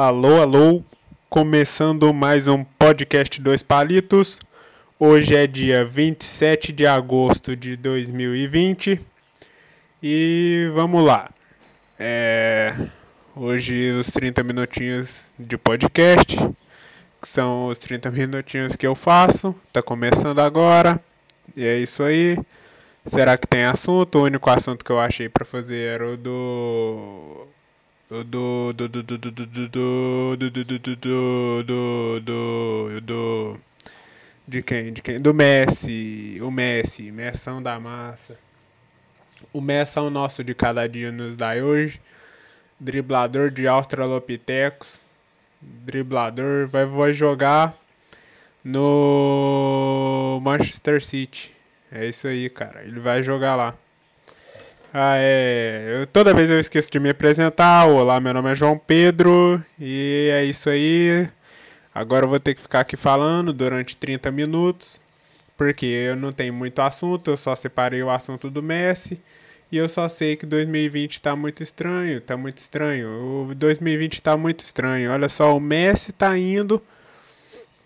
Alô, alô, começando mais um podcast Dois Palitos. Hoje é dia 27 de agosto de 2020 e vamos lá. É, hoje os 30 minutinhos de podcast, que são os 30 minutinhos que eu faço, tá começando agora. E é isso aí. Será que tem assunto? O único assunto que eu achei para fazer era o do do do do do do do do do do do do do do de quem? De quem? Do Messi. O Messi. Messão da massa. O Messão nosso de cada dia nos dá hoje. Driblador de Australopithecus. Driblador. Vai, vai jogar no Manchester City. É isso aí, cara. Ele vai jogar lá. Ah, é. Eu, toda vez eu esqueço de me apresentar. Olá, meu nome é João Pedro. E é isso aí. Agora eu vou ter que ficar aqui falando durante 30 minutos, porque eu não tenho muito assunto, eu só separei o assunto do Messi. E eu só sei que 2020 está muito estranho, está muito estranho. O 2020 está muito estranho. Olha só, o Messi está indo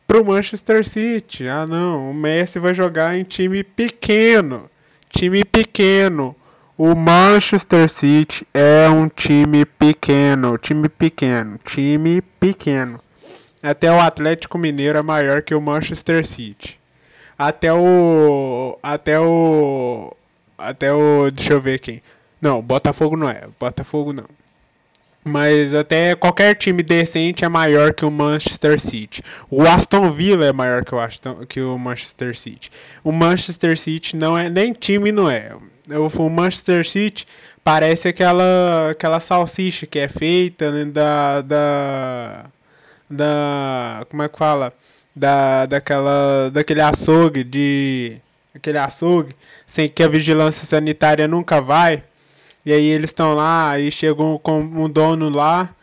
pro Manchester City. Ah, não, o Messi vai jogar em time pequeno. Time pequeno. O Manchester City é um time pequeno, time pequeno, time pequeno. Até o Atlético Mineiro é maior que o Manchester City. Até o. Até o. Até o. Deixa eu ver quem. Não, Botafogo não é. Botafogo não. Mas até qualquer time decente é maior que o Manchester City. O Aston Villa é maior que o, Aston, que o Manchester City. O Manchester City não é nem time, não é. O Manchester City parece aquela, aquela salsicha que é feita né, da, da da como é que fala? Da daquela daquele açougue de aquele açougue sem que a vigilância sanitária nunca vai. E aí eles estão lá e chegam com um dono lá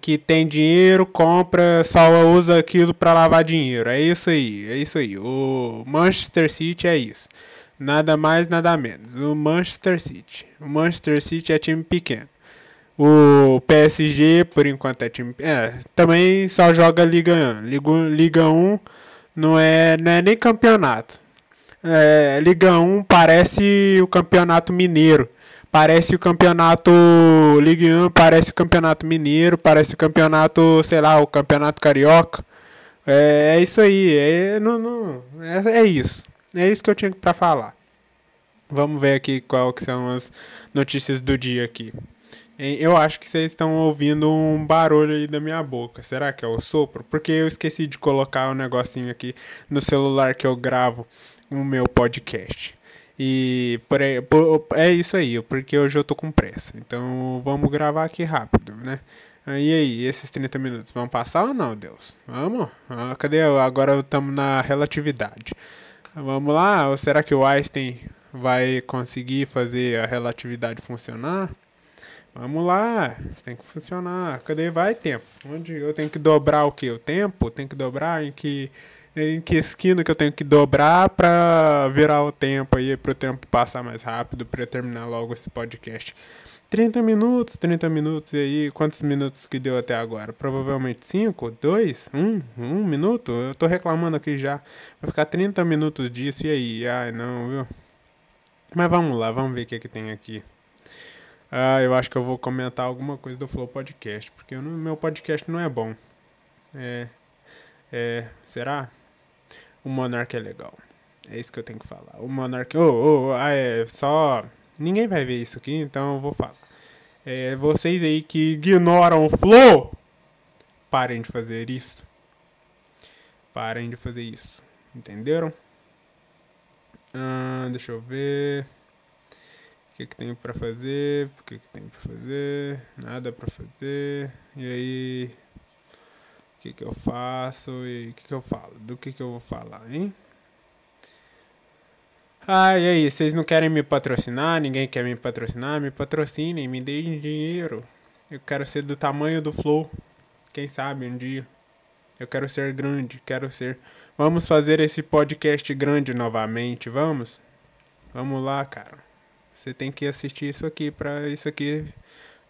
que tem dinheiro compra só usa aquilo para lavar dinheiro. É isso aí é isso aí. O Manchester City é isso nada mais nada menos o Manchester City o Manchester City é time pequeno o PSG, por enquanto, é time. É, também só joga Liga 1. Liga, Liga 1 não é, não é nem campeonato. É, Liga 1 parece o campeonato mineiro. Parece o campeonato Liga 1, parece o campeonato mineiro, parece o campeonato, sei lá, o campeonato carioca. É, é isso aí, é, não, não, é, é isso. É isso que eu tinha para falar. Vamos ver aqui qual que são as notícias do dia aqui. Eu acho que vocês estão ouvindo um barulho aí da minha boca. Será que é o sopro? Porque eu esqueci de colocar um negocinho aqui no celular que eu gravo o meu podcast. E por, por, é isso aí, porque hoje eu tô com pressa. Então vamos gravar aqui rápido, né? E aí, esses 30 minutos vão passar ou não, Deus? Vamos? Ah, cadê? Agora estamos na relatividade. Vamos lá? Ou será que o Einstein vai conseguir fazer a relatividade funcionar? Vamos lá, isso tem que funcionar. Cadê vai tempo? Onde eu tenho que dobrar o que? O tempo? Tem que dobrar em que em que esquina que eu tenho que dobrar para virar o tempo aí, para o tempo passar mais rápido, para eu terminar logo esse podcast. 30 minutos, 30 minutos e aí, quantos minutos que deu até agora? Provavelmente 5, 2, 1, 1 minuto? Eu tô reclamando aqui já. Vai ficar 30 minutos disso e aí? Ai, não, viu? Mas vamos lá, vamos ver o que, que tem aqui. Ah, eu acho que eu vou comentar alguma coisa do Flow Podcast, porque o meu podcast não é bom. É. É. Será? O Monark é legal. É isso que eu tenho que falar. O Monark. Oh, oh, ah, é só. Ninguém vai ver isso aqui, então eu vou falar. É, vocês aí que ignoram o Flow, parem de fazer isso. Parem de fazer isso. Entenderam? Ah, deixa eu ver que, que tem para fazer, o que, que tem para fazer, nada para fazer, e aí o que, que eu faço e o que, que eu falo, do que, que eu vou falar, hein? Ah, e aí, vocês não querem me patrocinar? Ninguém quer me patrocinar? Me patrocinem, me deem dinheiro. Eu quero ser do tamanho do Flow. Quem sabe um dia. Eu quero ser grande, quero ser. Vamos fazer esse podcast grande novamente, vamos? Vamos lá, cara. Você tem que assistir isso aqui para isso aqui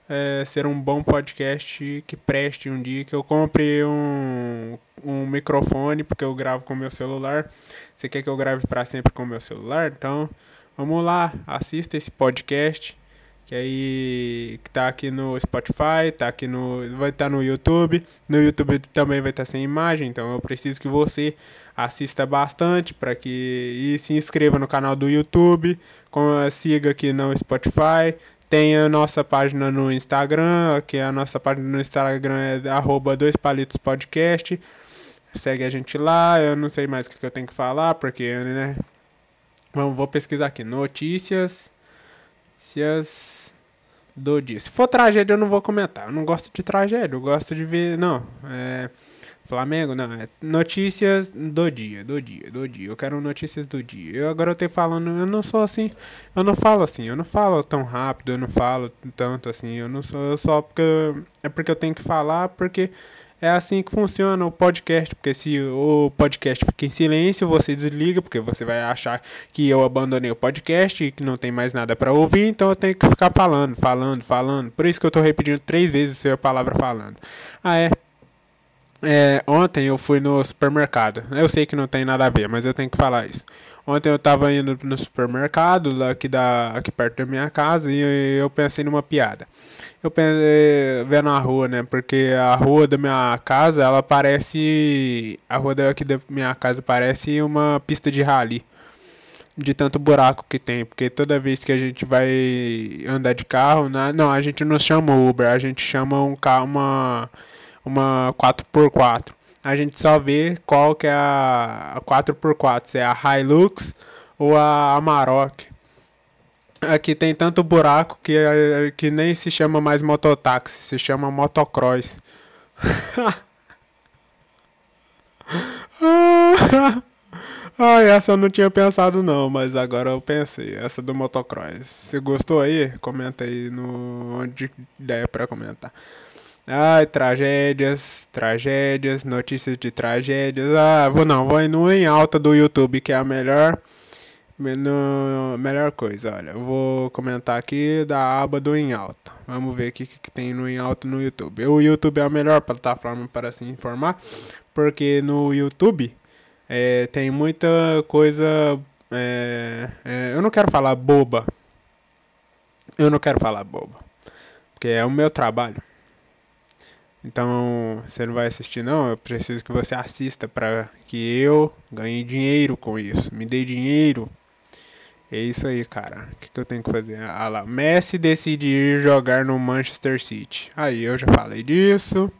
é, ser um bom podcast que preste um dia, que eu compre um, um microfone, porque eu gravo com meu celular. Você quer que eu grave para sempre com meu celular? Então, vamos lá, assista esse podcast que aí tá aqui no Spotify, tá aqui no vai estar tá no YouTube. No YouTube também vai estar tá sem imagem, então eu preciso que você assista bastante para que e se inscreva no canal do YouTube, siga aqui no Spotify, tem a nossa página no Instagram, que a nossa página no Instagram é arroba dois palitos podcast. Segue a gente lá, eu não sei mais o que eu tenho que falar, porque, né? Vamos, vou pesquisar aqui. Notícias notícias do dia. Se for tragédia, eu não vou comentar. Eu não gosto de tragédia, eu gosto de ver. Não, é. Flamengo, não, é notícias do dia, do dia, do dia. Eu quero notícias do dia. Eu agora eu tenho falando, eu não sou assim, eu não falo assim, eu não falo tão rápido, eu não falo tanto assim, eu não sou eu só porque é porque eu tenho que falar, porque é assim que funciona o podcast, porque se o podcast fica em silêncio, você desliga, porque você vai achar que eu abandonei o podcast e que não tem mais nada para ouvir, então eu tenho que ficar falando, falando, falando. Por isso que eu tô repetindo três vezes a palavra falando. Ah, é. É, ontem eu fui no supermercado. Eu sei que não tem nada a ver, mas eu tenho que falar isso. Ontem eu tava indo no supermercado, lá aqui, da, aqui perto da minha casa, e eu pensei numa piada. Eu pensei, vendo a rua, né? Porque a rua da minha casa, ela parece. A rua daqui da minha casa parece uma pista de rally. De tanto buraco que tem. Porque toda vez que a gente vai andar de carro, né? não, a gente não chama Uber, a gente chama um carro, uma, uma 4x4 a gente só vê qual que é a 4x4, se é a Hilux ou a Amarok. Aqui tem tanto buraco que, que nem se chama mais mototáxi, se chama motocross. Ai, essa eu não tinha pensado não, mas agora eu pensei. Essa do motocross. Se gostou aí, comenta aí no onde der para comentar. Ai, tragédias, tragédias, notícias de tragédias. Ah, vou não, vou no em alta do YouTube, que é a melhor no, melhor coisa. Olha, eu vou comentar aqui da aba do em alta. Vamos ver o que, que tem no em alta no YouTube. O YouTube é a melhor plataforma para se informar, porque no YouTube é, tem muita coisa. É, é, eu não quero falar boba. Eu não quero falar boba. Porque é o meu trabalho. Então, você não vai assistir não, eu preciso que você assista para que eu ganhe dinheiro com isso. Me dê dinheiro. É isso aí, cara. O que, que eu tenho que fazer? Ah lá, Messi decide ir jogar no Manchester City. Aí, eu já falei disso.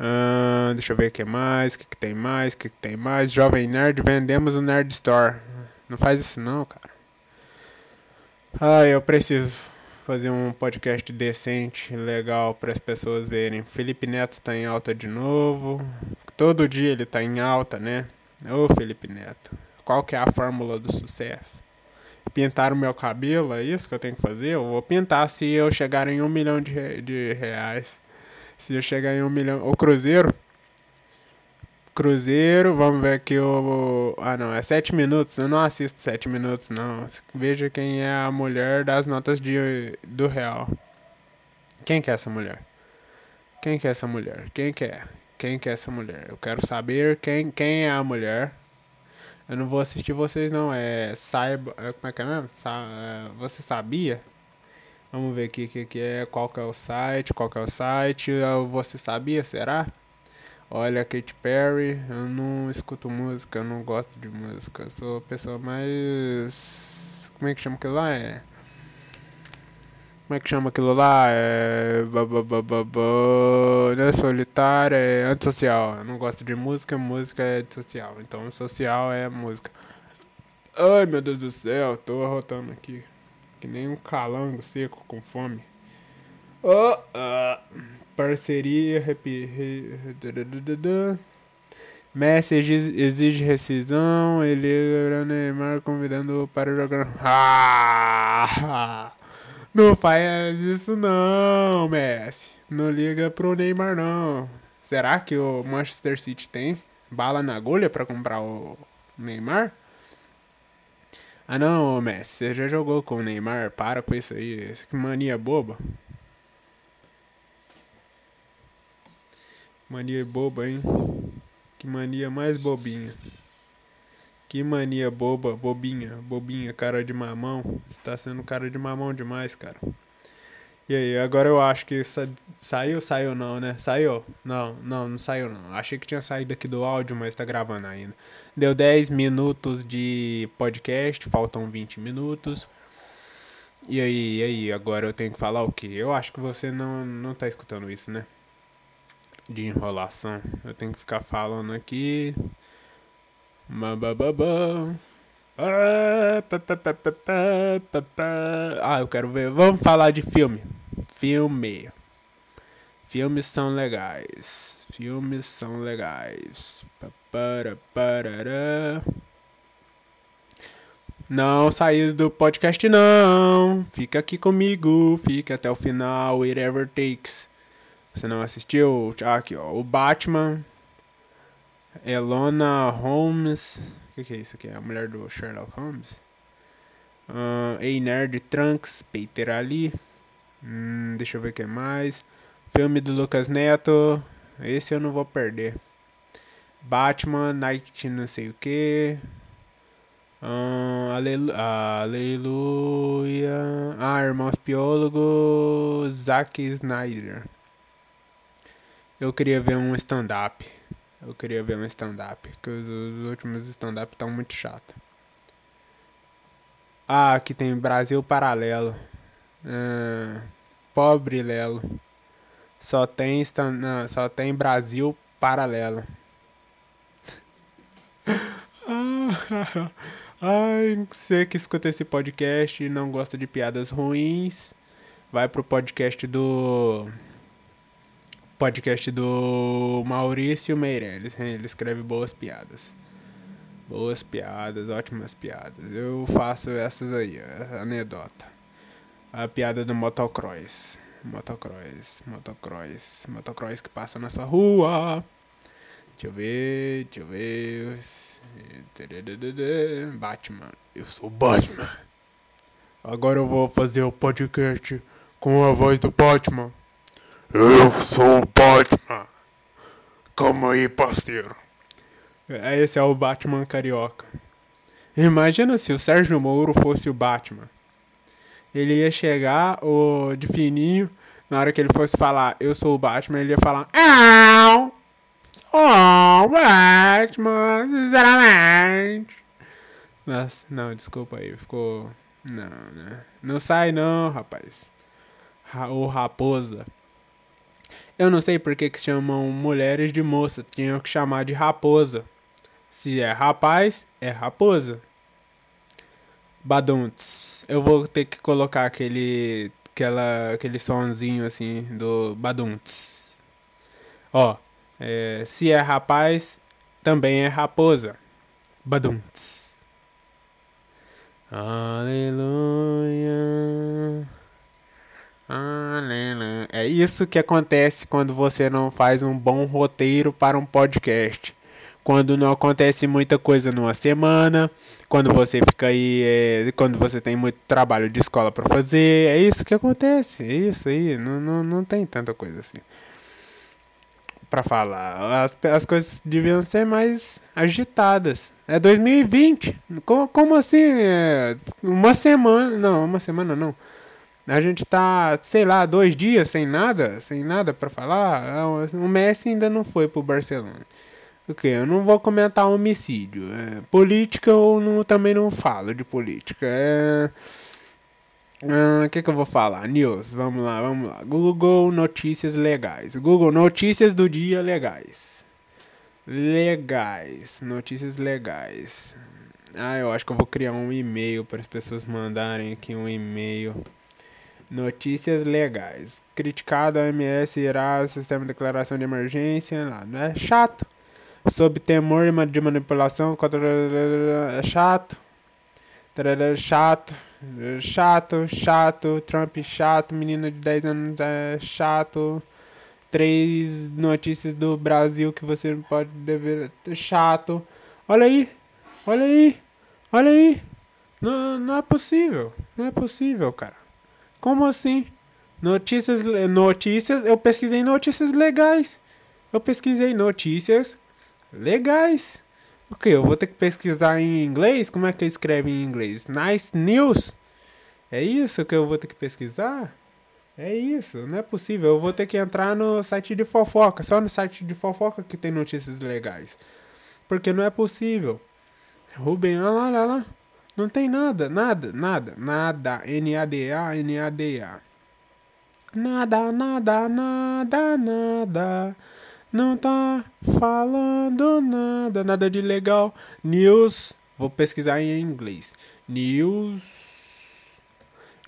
Uh, deixa eu ver o que mais, o que, que tem mais, o que, que tem mais. Jovem Nerd, vendemos o Nerd Store. Não faz isso não, cara. Ah, eu preciso fazer um podcast decente, legal para as pessoas verem. Felipe Neto tá em alta de novo. Todo dia ele tá em alta, né? Ô Felipe Neto, qual que é a fórmula do sucesso? Pintar o meu cabelo, é isso que eu tenho que fazer? Eu vou pintar se eu chegar em um milhão de, de reais. Se eu chegar em um milhão. O Cruzeiro Cruzeiro, vamos ver aqui o. Ah, não, é 7 minutos. Eu não assisto 7 minutos, não. Veja quem é a mulher das notas de, do real. Quem que é essa mulher? Quem que é essa mulher? Quem que é? Quem que é essa mulher? Eu quero saber quem, quem é a mulher. Eu não vou assistir vocês, não. É. Saiba. É, como é que é mesmo? Sa, é, você sabia? Vamos ver aqui que, que é, qual que é o site, qual que é o site. Você sabia, será? Olha, Katy Perry, eu não escuto música, eu não gosto de música. Eu sou a pessoa mais. Como é que chama aquilo lá? É. Como é que chama aquilo lá? É. Não é solitária, é antissocial. Eu não gosto de música, música é antissocial. Então, social é música. Ai meu Deus do céu, tô arrotando aqui. Que nem um calango seco com fome. Oh, uh parceria. Messi exige rescisão. Ele era Neymar convidando para jogar. Ah, não faz isso não, Messi. Não liga pro Neymar não. Será que o Manchester City tem bala na agulha para comprar o Neymar? Ah não, Messi, você já jogou com o Neymar? Para com isso aí. Que mania boba. Mania boba, hein? Que mania mais bobinha. Que mania boba, bobinha, bobinha, cara de mamão. Você tá sendo cara de mamão demais, cara. E aí, agora eu acho que sa saiu, saiu não, né? Saiu? Não, não, não saiu não. Achei que tinha saído aqui do áudio, mas tá gravando ainda. Deu 10 minutos de podcast, faltam 20 minutos. E aí, e aí, agora eu tenho que falar o quê? Eu acho que você não, não tá escutando isso, né? De enrolação. Eu tenho que ficar falando aqui. Ah, eu quero ver. Vamos falar de filme. Filme. Filmes são legais. Filmes são legais. Não sair do podcast não. Fica aqui comigo. Fica até o final. Whatever takes. Você não assistiu? Aqui, ó. O Batman. Elona Holmes. O que, que, é isso aqui? A mulher do Sherlock Holmes? Uh, Ei Nerd Trunks. Peter Ali. Hum, deixa eu ver o que mais. Filme do Lucas Neto. Esse eu não vou perder. Batman, Night não sei o que. Uh, alelu aleluia. Ah, Irmãos Piólogo. Zack Snyder. Eu queria ver um stand-up. Eu queria ver um stand-up. Porque os, os últimos stand-up estão muito chato. Ah, aqui tem Brasil Paralelo. Uh, pobre Lelo. Só tem, stand, não, só tem Brasil Paralelo. Ai, você que escuta esse podcast e não gosta de piadas ruins, vai pro podcast do podcast do Maurício Meirelles. Ele escreve boas piadas. Boas piadas, ótimas piadas. Eu faço essas aí, essa anedota. A piada do motocross. Motocross, motocross, motocross que passa na sua rua. Deixa eu ver, deixa eu ver. Batman. Eu sou Batman. Agora eu vou fazer o podcast com a voz do Batman. Eu sou o Batman. Calma aí, parceiro. Esse é o Batman carioca. Imagina se o Sérgio Moro fosse o Batman. Ele ia chegar o de fininho, na hora que ele fosse falar, eu sou o Batman, ele ia falar, Au! Sou o Batman, sinceramente. Nossa, não, desculpa aí, ficou. Não, né? Não sai não, rapaz. O raposa. Eu não sei por que, que chamam mulheres de moça. Tinham que chamar de raposa. Se é rapaz, é raposa. Badunts. Eu vou ter que colocar aquele. Aquela, aquele sonzinho assim do Badunts. Ó. É, se é rapaz, também é raposa. Badunts. Aleluia. É isso que acontece quando você não faz um bom roteiro para um podcast. Quando não acontece muita coisa numa semana, quando você fica aí, é, quando você tem muito trabalho de escola para fazer, é isso que acontece, é isso aí, não, não, não tem tanta coisa assim para falar. As, as coisas deviam ser mais agitadas. É 2020, como, como assim? É uma semana, não, uma semana não. A gente tá, sei lá, dois dias sem nada, sem nada para falar. É, o Messi ainda não foi pro Barcelona. O que? Eu não vou comentar homicídio. É, política eu não, também não falo de política. É. O uh, que, que eu vou falar? News, vamos lá, vamos lá. Google Notícias Legais. Google Notícias do Dia Legais. Legais. Notícias legais. Ah, eu acho que eu vou criar um e-mail para as pessoas mandarem aqui um e-mail. Notícias legais. Criticado a OMS irá sistema de declaração de emergência. Lá, não é chato. Sob temor de manipulação. É chato. Chato. Chato, chato. Trump chato. Menina de 10 anos é chato. Três notícias do Brasil que você pode dever. Chato. Olha aí. Olha aí. Olha aí. Não, não é possível. Não é possível, cara. Como assim? Notícias, notícias, eu pesquisei notícias legais. Eu pesquisei notícias legais. O que? Eu vou ter que pesquisar em inglês? Como é que escreve em inglês? Nice news? É isso que eu vou ter que pesquisar? É isso, não é possível. Eu vou ter que entrar no site de fofoca. Só no site de fofoca que tem notícias legais. Porque não é possível. Rubem, olha lá, olha lá. Não tem nada, nada, nada, nada. N-A-D-A, N-A-D-A. Nada, nada, nada, nada. Não tá falando nada, nada de legal. News. Vou pesquisar em inglês. News.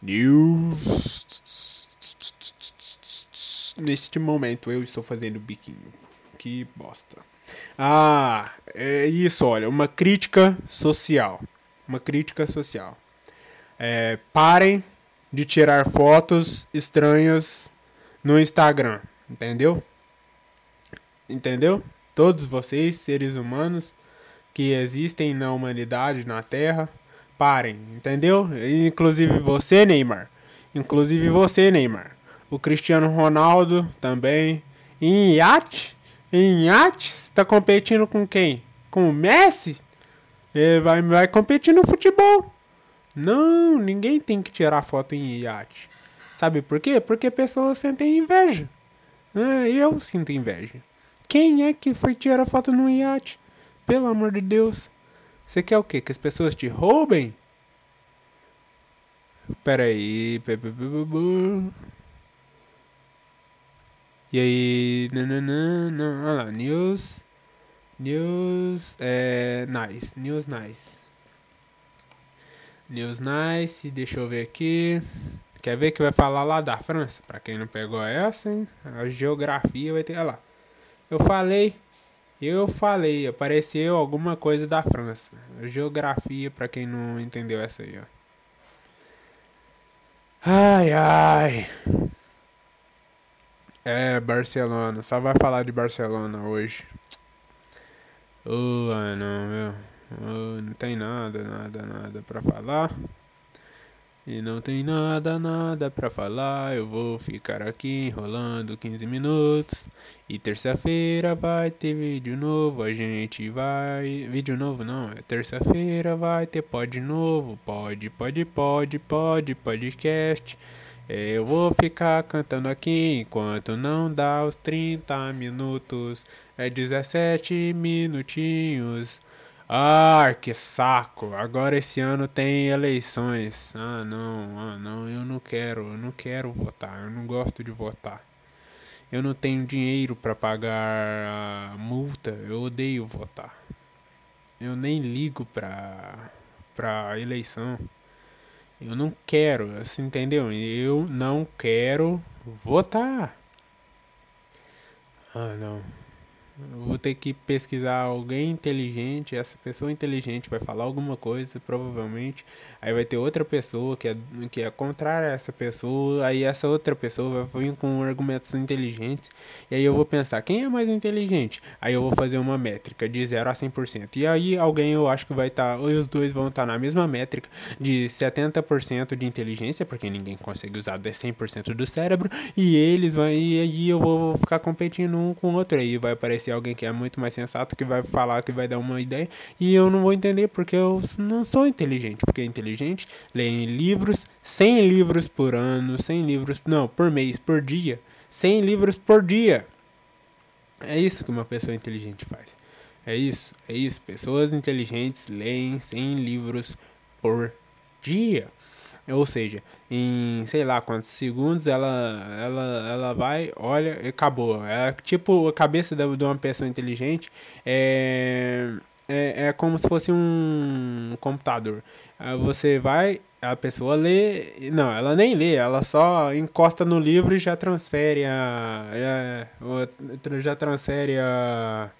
News. Neste momento eu estou fazendo biquinho. Que bosta. Ah, é isso, olha. Uma crítica social. Uma crítica social. É, parem de tirar fotos estranhas no Instagram. Entendeu? Entendeu? Todos vocês, seres humanos que existem na humanidade, na Terra, parem, entendeu? Inclusive você, Neymar. Inclusive você, Neymar. O Cristiano Ronaldo também. Em iate? Em iate? Você tá competindo com quem? Com o Messi? Vai, vai competir no futebol. Não, ninguém tem que tirar foto em iate. Sabe por quê? Porque pessoas sentem inveja. É, eu sinto inveja. Quem é que foi tirar foto no iate? Pelo amor de Deus. Você quer o quê? Que as pessoas te roubem? Pera aí. E aí. Não. Olha lá. News. News. É. Nice. News nice. News nice. Deixa eu ver aqui. Quer ver que vai falar lá da França? Pra quem não pegou essa, hein? A geografia vai ter. Olha lá. Eu falei, eu falei, apareceu alguma coisa da França. Geografia, para quem não entendeu essa aí, ó. Ai, ai. É, Barcelona. Só vai falar de Barcelona hoje. Oh, não, meu. Oh, não tem nada, nada, nada pra falar. E não tem nada, nada pra falar. Eu vou ficar aqui enrolando 15 minutos. E terça-feira vai ter vídeo novo. A gente vai. Vídeo novo não, é terça-feira vai ter pod novo. Pode, pode, pode, pode, podcast. Eu vou ficar cantando aqui enquanto não dá os 30 minutos. É 17 minutinhos. Ah, que saco! Agora esse ano tem eleições. Ah, não, ah, não, eu não quero, eu não quero votar, eu não gosto de votar. Eu não tenho dinheiro para pagar a multa, eu odeio votar. Eu nem ligo pra, pra eleição. Eu não quero, assim, entendeu? Eu não quero votar. Ah, não. Vou ter que pesquisar alguém inteligente. Essa pessoa inteligente vai falar alguma coisa, provavelmente. Aí vai ter outra pessoa que é, que é contrária a essa pessoa. Aí essa outra pessoa vai vir com argumentos inteligentes. E aí eu vou pensar, quem é mais inteligente? Aí eu vou fazer uma métrica de 0 a 100%. E aí alguém eu acho que vai estar. Tá, ou os dois vão estar tá na mesma métrica de 70% de inteligência, porque ninguém consegue usar 100% do cérebro. E eles vão. E aí eu vou ficar competindo um com o outro. Aí vai aparecer aparecer alguém que é muito mais sensato, que vai falar, que vai dar uma ideia, e eu não vou entender porque eu não sou inteligente. Porque inteligente lê livros, 100 livros por ano, 100 livros, não, por mês, por dia, 100 livros por dia. É isso que uma pessoa inteligente faz. É isso, é isso. Pessoas inteligentes leem 100 livros por dia. Ou seja, em sei lá quantos segundos ela, ela, ela vai, olha e acabou. É tipo a cabeça de uma pessoa inteligente é, é, é como se fosse um computador. Você vai, a pessoa lê, não, ela nem lê, ela só encosta no livro e já transfere a, é, já transfere a,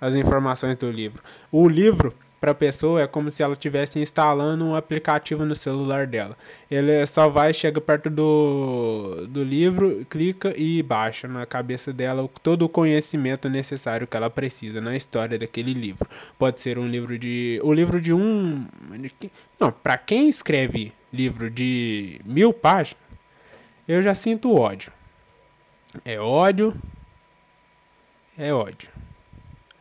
as informações do livro. O livro para a pessoa é como se ela estivesse instalando um aplicativo no celular dela. Ele só vai, chega perto do, do livro, clica e baixa na cabeça dela todo o conhecimento necessário que ela precisa na história daquele livro. Pode ser um livro de. O livro de um. Não, para quem escreve livro de mil páginas, eu já sinto ódio. É ódio é ódio.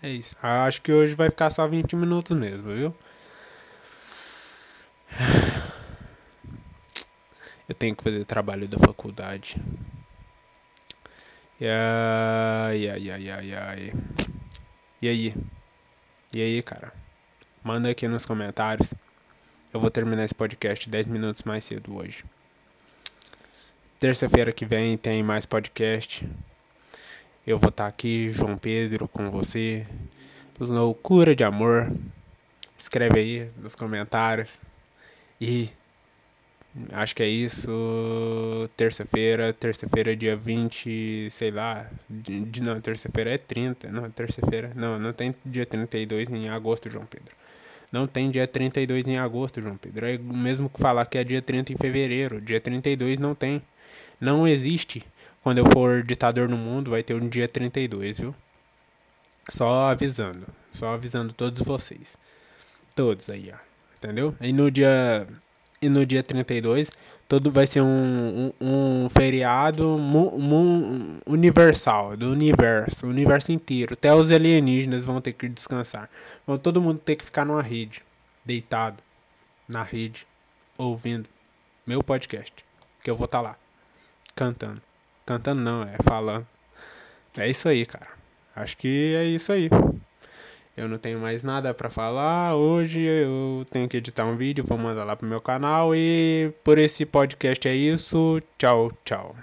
É isso. Acho que hoje vai ficar só 20 minutos mesmo, viu? Eu tenho que fazer trabalho da faculdade. Ai, ai, ai, ai, ai. E aí? E aí, cara? Manda aqui nos comentários. Eu vou terminar esse podcast 10 minutos mais cedo hoje. Terça-feira que vem tem mais podcast. Eu vou estar aqui, João Pedro, com você. Loucura de amor. Escreve aí nos comentários. E acho que é isso. Terça-feira, terça-feira, dia 20, sei lá. De, não, terça-feira é 30. Não, terça-feira. Não, não tem dia 32 em agosto, João Pedro. Não tem dia 32 em agosto, João Pedro. É o mesmo que falar que é dia 30 em fevereiro. Dia 32 não tem. Não existe. Quando eu for ditador no mundo, vai ter um dia 32, viu? Só avisando. Só avisando todos vocês. Todos aí, ó. Entendeu? E no dia. E no dia 32, todo vai ser um, um, um feriado mu, mu, universal, do universo, o universo inteiro. Até os alienígenas vão ter que descansar. Vão todo mundo ter que ficar numa rede, deitado na rede, ouvindo meu podcast. Que eu vou estar tá lá cantando. Cantando não, é falando. É isso aí, cara. Acho que é isso aí. Eu não tenho mais nada para falar. Hoje eu tenho que editar um vídeo, vou mandar lá pro meu canal. E por esse podcast é isso. Tchau, tchau.